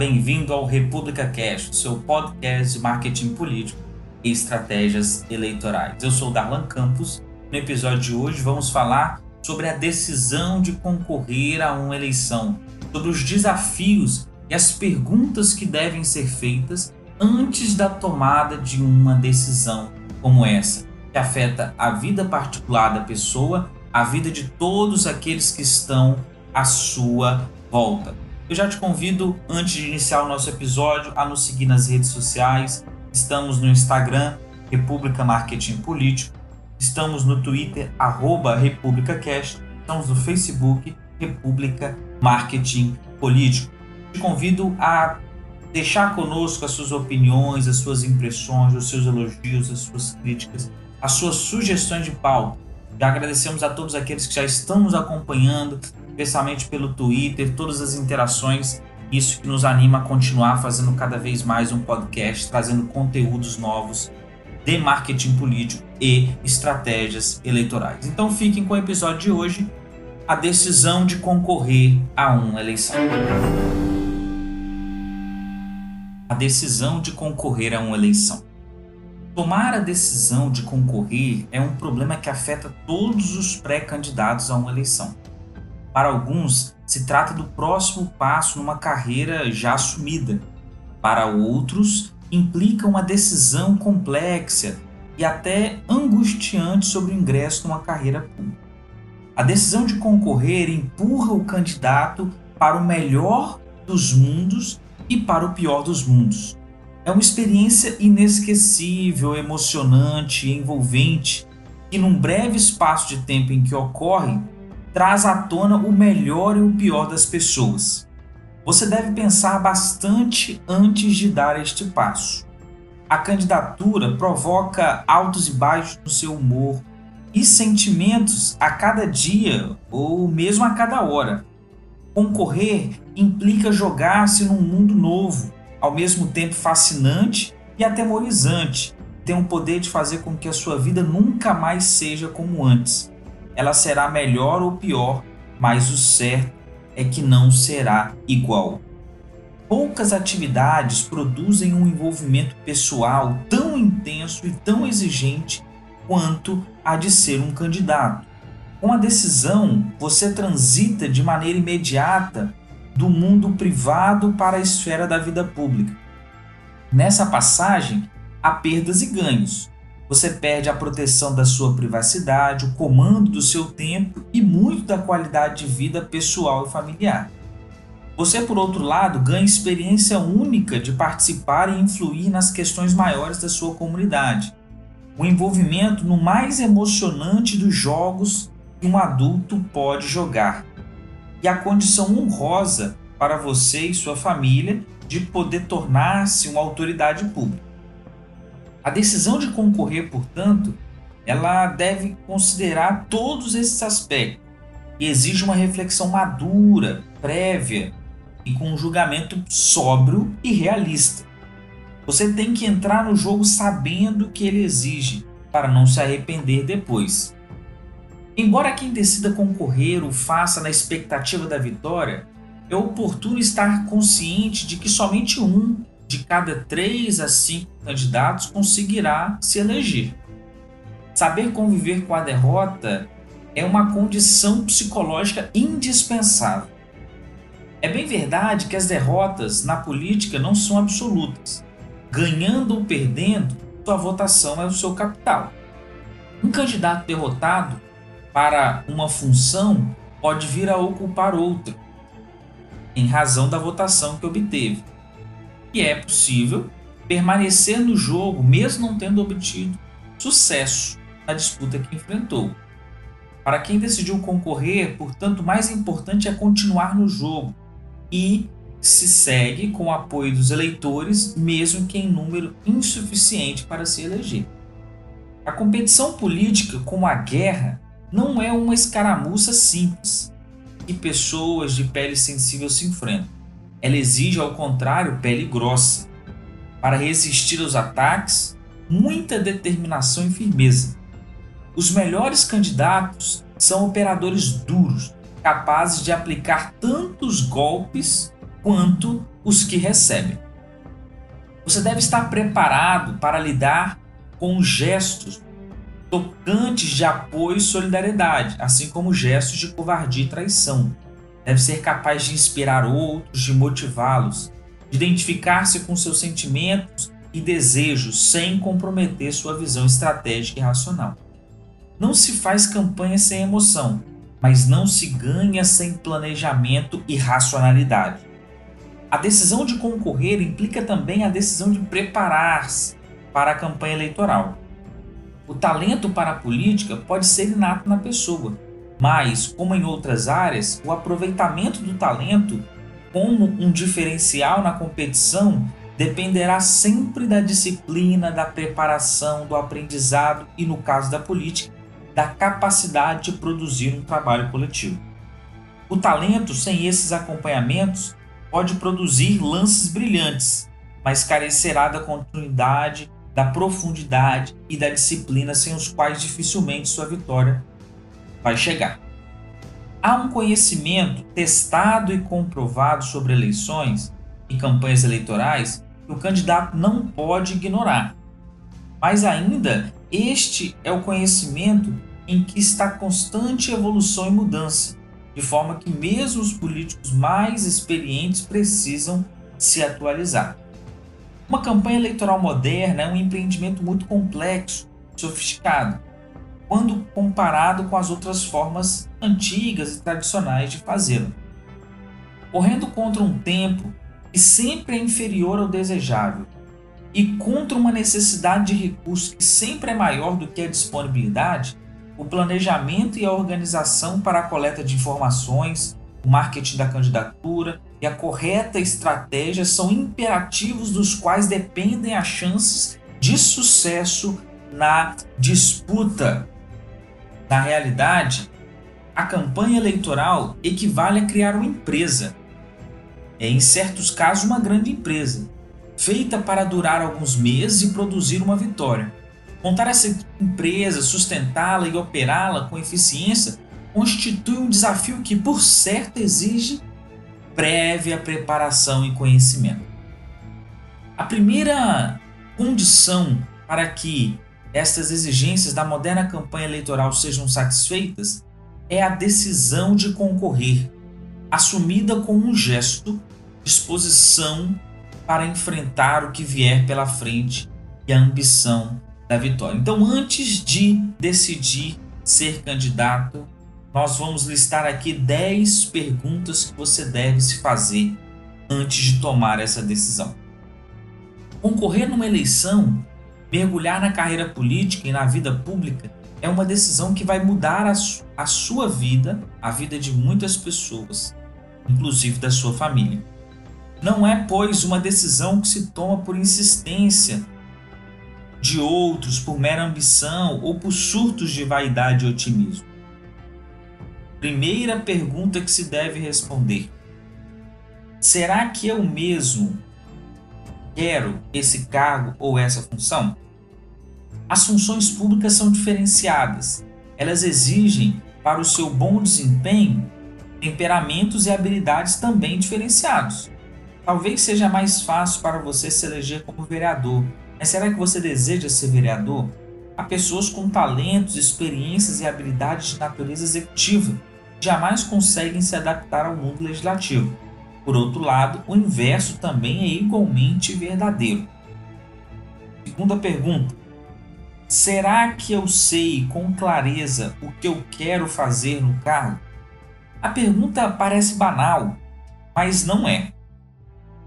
Bem-vindo ao República Cash, seu podcast de marketing político e estratégias eleitorais. Eu sou Darlan Campos. No episódio de hoje vamos falar sobre a decisão de concorrer a uma eleição, sobre os desafios e as perguntas que devem ser feitas antes da tomada de uma decisão como essa, que afeta a vida particular da pessoa, a vida de todos aqueles que estão à sua volta. Eu já te convido, antes de iniciar o nosso episódio, a nos seguir nas redes sociais. Estamos no Instagram, República Marketing Político. Estamos no Twitter, arroba RepúblicaCast. Estamos no Facebook, República Marketing Político. Te convido a deixar conosco as suas opiniões, as suas impressões, os seus elogios, as suas críticas, as suas sugestões de pauta. Já agradecemos a todos aqueles que já estão nos acompanhando, especialmente pelo Twitter, todas as interações. Isso que nos anima a continuar fazendo cada vez mais um podcast, trazendo conteúdos novos de marketing político e estratégias eleitorais. Então fiquem com o episódio de hoje, a decisão de concorrer a uma eleição. A decisão de concorrer a uma eleição. Tomar a decisão de concorrer é um problema que afeta todos os pré-candidatos a uma eleição. Para alguns, se trata do próximo passo numa carreira já assumida. Para outros, implica uma decisão complexa e até angustiante sobre o ingresso numa carreira pública. A decisão de concorrer empurra o candidato para o melhor dos mundos e para o pior dos mundos. É uma experiência inesquecível, emocionante envolvente que, num breve espaço de tempo em que ocorre, traz à tona o melhor e o pior das pessoas. Você deve pensar bastante antes de dar este passo. A candidatura provoca altos e baixos no seu humor e sentimentos a cada dia ou mesmo a cada hora. Concorrer implica jogar-se num mundo novo, ao mesmo tempo fascinante e atemorizante. Tem o poder de fazer com que a sua vida nunca mais seja como antes ela será melhor ou pior, mas o certo é que não será igual. Poucas atividades produzem um envolvimento pessoal tão intenso e tão exigente quanto a de ser um candidato. Com a decisão, você transita de maneira imediata do mundo privado para a esfera da vida pública. Nessa passagem, há perdas e ganhos, você perde a proteção da sua privacidade, o comando do seu tempo e muito da qualidade de vida pessoal e familiar. Você, por outro lado, ganha experiência única de participar e influir nas questões maiores da sua comunidade. O envolvimento no mais emocionante dos jogos que um adulto pode jogar. E a condição honrosa para você e sua família de poder tornar-se uma autoridade pública. A decisão de concorrer, portanto, ela deve considerar todos esses aspectos e exige uma reflexão madura, prévia e com um julgamento sóbrio e realista. Você tem que entrar no jogo sabendo o que ele exige para não se arrepender depois. Embora quem decida concorrer o faça na expectativa da vitória, é oportuno estar consciente de que somente um de cada três a cinco candidatos conseguirá se eleger. Saber conviver com a derrota é uma condição psicológica indispensável. É bem verdade que as derrotas na política não são absolutas. Ganhando ou perdendo, sua votação é o seu capital. Um candidato derrotado para uma função pode vir a ocupar outra, em razão da votação que obteve e é possível permanecer no jogo mesmo não tendo obtido sucesso na disputa que enfrentou. Para quem decidiu concorrer, portanto, mais importante é continuar no jogo e se segue com o apoio dos eleitores, mesmo que em número insuficiente para se eleger. A competição política, como a guerra, não é uma escaramuça simples que pessoas de pele sensível se enfrentam. Ela exige, ao contrário, pele grossa. Para resistir aos ataques, muita determinação e firmeza. Os melhores candidatos são operadores duros, capazes de aplicar tantos golpes quanto os que recebem. Você deve estar preparado para lidar com gestos tocantes de apoio e solidariedade, assim como gestos de covardia e traição. Deve ser capaz de inspirar outros, de motivá-los, de identificar-se com seus sentimentos e desejos sem comprometer sua visão estratégica e racional. Não se faz campanha sem emoção, mas não se ganha sem planejamento e racionalidade. A decisão de concorrer implica também a decisão de preparar-se para a campanha eleitoral. O talento para a política pode ser inato na pessoa, mas, como em outras áreas, o aproveitamento do talento como um diferencial na competição dependerá sempre da disciplina, da preparação, do aprendizado e, no caso da política, da capacidade de produzir um trabalho coletivo. O talento, sem esses acompanhamentos, pode produzir lances brilhantes, mas carecerá da continuidade, da profundidade e da disciplina sem os quais dificilmente sua vitória vai chegar. Há um conhecimento testado e comprovado sobre eleições e campanhas eleitorais que o candidato não pode ignorar. Mas ainda, este é o conhecimento em que está constante evolução e mudança, de forma que mesmo os políticos mais experientes precisam se atualizar. Uma campanha eleitoral moderna é um empreendimento muito complexo, sofisticado, quando comparado com as outras formas antigas e tradicionais de fazê-lo. Correndo contra um tempo que sempre é inferior ao desejável e contra uma necessidade de recursos que sempre é maior do que a disponibilidade, o planejamento e a organização para a coleta de informações, o marketing da candidatura e a correta estratégia são imperativos dos quais dependem as chances de sucesso na disputa. Na realidade, a campanha eleitoral equivale a criar uma empresa, é em certos casos uma grande empresa, feita para durar alguns meses e produzir uma vitória. Montar essa empresa, sustentá-la e operá-la com eficiência constitui um desafio que, por certo, exige prévia preparação e conhecimento. A primeira condição para que estas exigências da moderna campanha eleitoral sejam satisfeitas é a decisão de concorrer, assumida como um gesto, disposição para enfrentar o que vier pela frente e a ambição da vitória. Então, antes de decidir ser candidato, nós vamos listar aqui 10 perguntas que você deve se fazer antes de tomar essa decisão. Concorrer numa eleição, mergulhar na carreira política e na vida pública é uma decisão que vai mudar a, su a sua vida, a vida de muitas pessoas, inclusive da sua família. Não é, pois, uma decisão que se toma por insistência de outros por mera ambição ou por surtos de vaidade e otimismo. Primeira pergunta que se deve responder: será que eu mesmo quero esse cargo ou essa função? As funções públicas são diferenciadas. Elas exigem, para o seu bom desempenho, temperamentos e habilidades também diferenciados. Talvez seja mais fácil para você se eleger como vereador, mas será que você deseja ser vereador? Há pessoas com talentos, experiências e habilidades de natureza executiva que jamais conseguem se adaptar ao mundo legislativo. Por outro lado, o inverso também é igualmente verdadeiro. Segunda pergunta: Será que eu sei com clareza o que eu quero fazer no cargo? A pergunta parece banal, mas não é.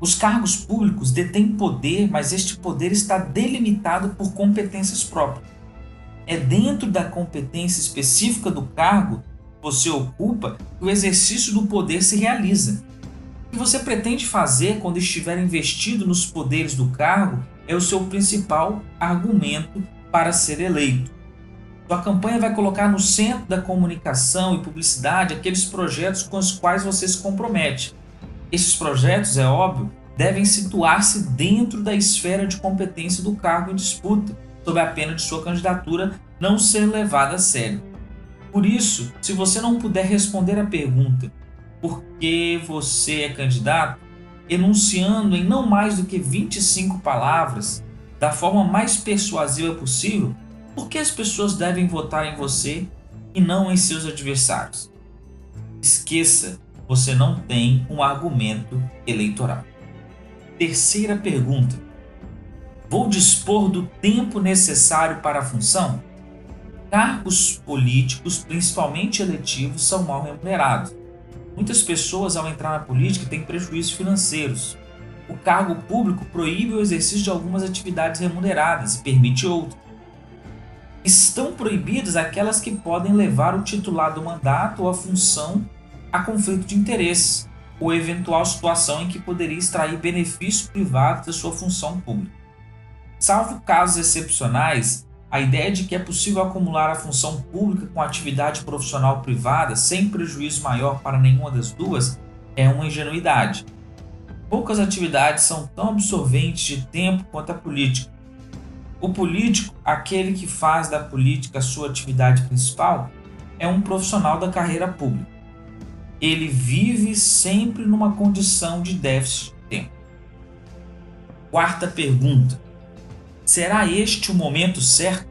Os cargos públicos detêm poder, mas este poder está delimitado por competências próprias. É dentro da competência específica do cargo que você ocupa que o exercício do poder se realiza. O que você pretende fazer quando estiver investido nos poderes do cargo é o seu principal argumento para ser eleito. Sua campanha vai colocar no centro da comunicação e publicidade aqueles projetos com os quais você se compromete esses projetos, é óbvio, devem situar-se dentro da esfera de competência do cargo em disputa, sob a pena de sua candidatura não ser levada a sério. Por isso, se você não puder responder a pergunta por que você é candidato, enunciando em não mais do que 25 palavras, da forma mais persuasiva possível, por que as pessoas devem votar em você e não em seus adversários. Esqueça, você não tem um argumento eleitoral. Terceira pergunta: Vou dispor do tempo necessário para a função? Cargos políticos, principalmente eletivos, são mal remunerados. Muitas pessoas, ao entrar na política, têm prejuízos financeiros. O cargo público proíbe o exercício de algumas atividades remuneradas e permite outras. Estão proibidas aquelas que podem levar o titular do mandato ou a função a conflito de interesse ou eventual situação em que poderia extrair benefício privado da sua função pública. Salvo casos excepcionais, a ideia de que é possível acumular a função pública com a atividade profissional privada sem prejuízo maior para nenhuma das duas é uma ingenuidade. Poucas atividades são tão absorventes de tempo quanto a política. O político, aquele que faz da política sua atividade principal, é um profissional da carreira pública. Ele vive sempre numa condição de déficit de tempo. Quarta pergunta: Será este o momento certo?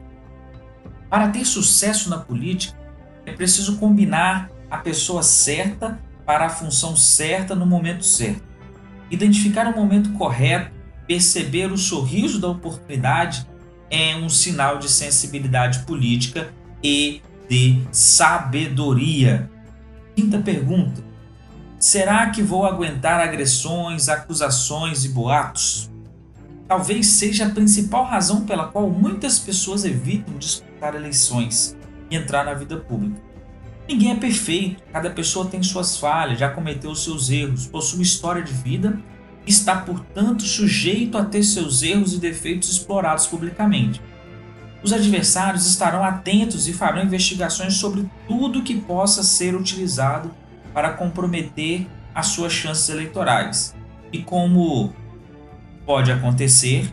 Para ter sucesso na política, é preciso combinar a pessoa certa para a função certa no momento certo. Identificar o momento correto, perceber o sorriso da oportunidade é um sinal de sensibilidade política e de sabedoria. Quinta pergunta: Será que vou aguentar agressões, acusações e boatos? Talvez seja a principal razão pela qual muitas pessoas evitam disputar eleições e entrar na vida pública. Ninguém é perfeito, cada pessoa tem suas falhas, já cometeu seus erros, possui história de vida e está, portanto, sujeito a ter seus erros e defeitos explorados publicamente. Os adversários estarão atentos e farão investigações sobre tudo que possa ser utilizado para comprometer as suas chances eleitorais. E como pode acontecer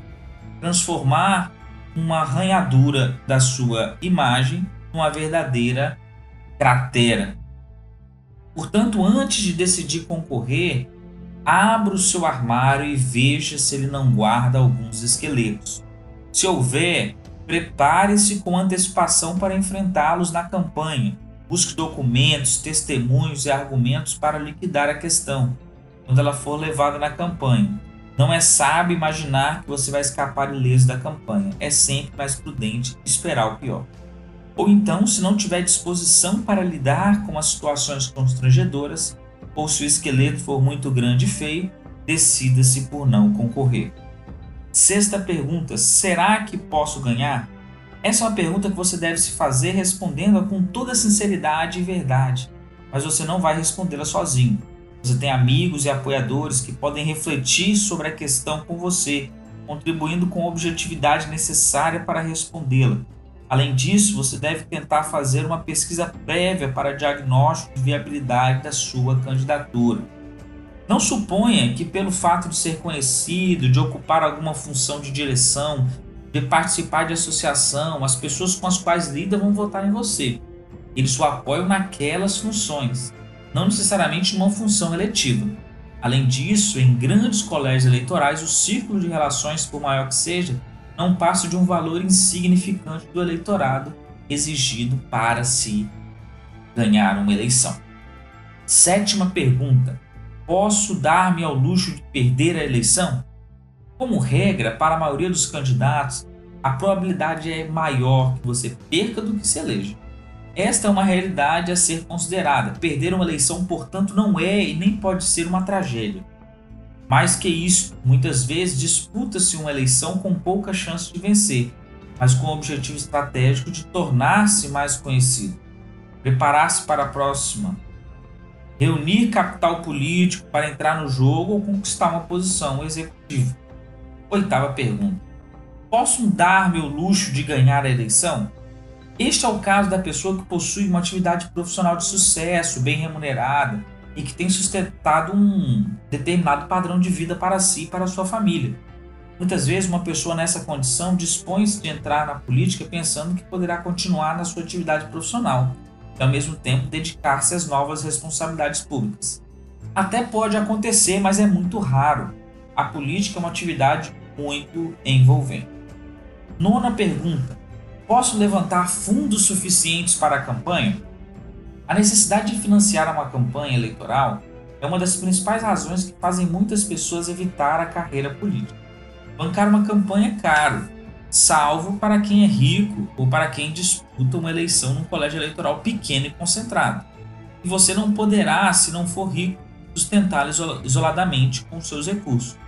transformar uma arranhadura da sua imagem numa verdadeira cratera. Portanto, antes de decidir concorrer, abra o seu armário e veja se ele não guarda alguns esqueletos. Se houver, prepare-se com antecipação para enfrentá-los na campanha. Busque documentos, testemunhos e argumentos para liquidar a questão quando ela for levada na campanha. Não é sábio imaginar que você vai escapar ileso da campanha. É sempre mais prudente esperar o pior. Ou então, se não tiver disposição para lidar com as situações constrangedoras, ou se o esqueleto for muito grande e feio, decida-se por não concorrer. Sexta pergunta: será que posso ganhar? Essa é uma pergunta que você deve se fazer respondendo-a com toda sinceridade e verdade, mas você não vai respondê-la sozinho. Você tem amigos e apoiadores que podem refletir sobre a questão com você, contribuindo com a objetividade necessária para respondê-la. Além disso, você deve tentar fazer uma pesquisa prévia para diagnóstico de viabilidade da sua candidatura. Não suponha que, pelo fato de ser conhecido, de ocupar alguma função de direção, de participar de associação, as pessoas com as quais lida vão votar em você. Eles o apoiam naquelas funções não necessariamente uma função eletiva. Além disso, em grandes colégios eleitorais, o círculo de relações, por maior que seja, não passa de um valor insignificante do eleitorado exigido para se ganhar uma eleição. Sétima pergunta: Posso dar-me ao luxo de perder a eleição? Como regra, para a maioria dos candidatos, a probabilidade é maior que você perca do que se eleja. Esta é uma realidade a ser considerada. Perder uma eleição, portanto, não é e nem pode ser uma tragédia. Mais que isso, muitas vezes disputa-se uma eleição com pouca chance de vencer, mas com o objetivo estratégico de tornar-se mais conhecido, preparar-se para a próxima, reunir capital político para entrar no jogo ou conquistar uma posição executiva. Oitava pergunta: Posso dar-me o luxo de ganhar a eleição? Este é o caso da pessoa que possui uma atividade profissional de sucesso, bem remunerada e que tem sustentado um determinado padrão de vida para si e para sua família. Muitas vezes, uma pessoa nessa condição dispõe-se de entrar na política pensando que poderá continuar na sua atividade profissional e, ao mesmo tempo, dedicar-se às novas responsabilidades públicas. Até pode acontecer, mas é muito raro. A política é uma atividade muito envolvente. Nona pergunta: Posso levantar fundos suficientes para a campanha? A necessidade de financiar uma campanha eleitoral é uma das principais razões que fazem muitas pessoas evitar a carreira política. Bancar uma campanha é caro, salvo para quem é rico ou para quem disputa uma eleição num colégio eleitoral pequeno e concentrado. E você não poderá, se não for rico, sustentá-la isoladamente com seus recursos.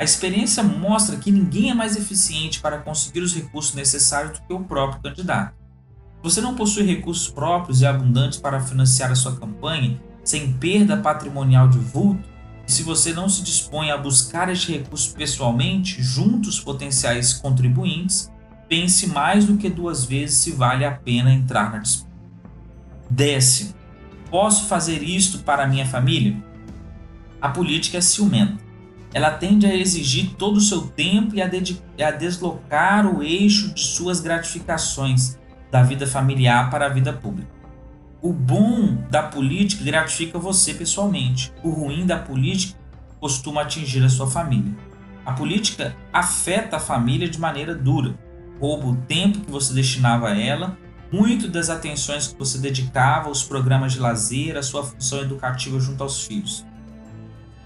A experiência mostra que ninguém é mais eficiente para conseguir os recursos necessários do que o próprio candidato. Você não possui recursos próprios e abundantes para financiar a sua campanha sem perda patrimonial de vulto, e se você não se dispõe a buscar este recurso pessoalmente junto aos potenciais contribuintes, pense mais do que duas vezes se vale a pena entrar na disputa. Décimo, posso fazer isto para minha família? A política é ciumenta. Ela tende a exigir todo o seu tempo e a, a deslocar o eixo de suas gratificações da vida familiar para a vida pública. O bom da política gratifica você pessoalmente. O ruim da política costuma atingir a sua família. A política afeta a família de maneira dura. Rouba o tempo que você destinava a ela, muito das atenções que você dedicava aos programas de lazer, à sua função educativa junto aos filhos.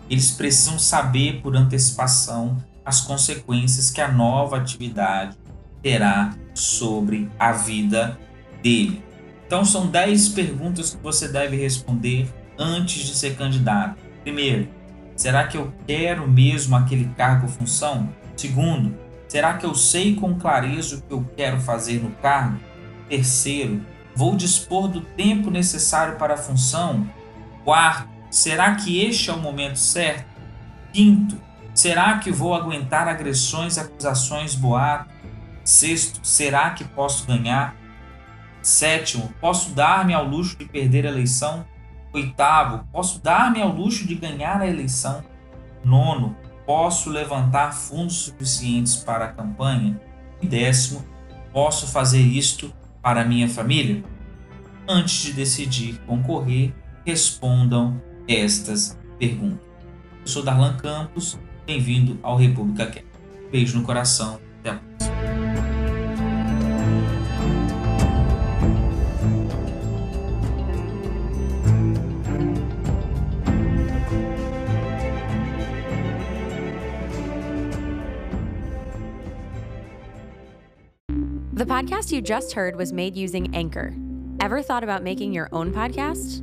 Eles precisam saber por antecipação as consequências que a nova atividade terá sobre a vida dele. Então são 10 perguntas que você deve responder antes de ser candidato. Primeiro, será que eu quero mesmo aquele cargo ou função? Segundo, será que eu sei com clareza o que eu quero fazer no cargo? Terceiro, vou dispor do tempo necessário para a função? Quarto, será que este é o momento certo? Quinto, será que vou aguentar agressões, acusações, boatos? Sexto, será que posso ganhar? Sétimo, posso dar-me ao luxo de perder a eleição? Oitavo, posso dar-me ao luxo de ganhar a eleição? Nono, posso levantar fundos suficientes para a campanha? E décimo, posso fazer isto para minha família? Antes de decidir concorrer, respondam estas perguntas. Eu sou Darlan Campos, bem-vindo ao República Quer. Beijo no coração, até a próxima. The podcast you just heard was made using Anchor. Ever thought about making your own podcast?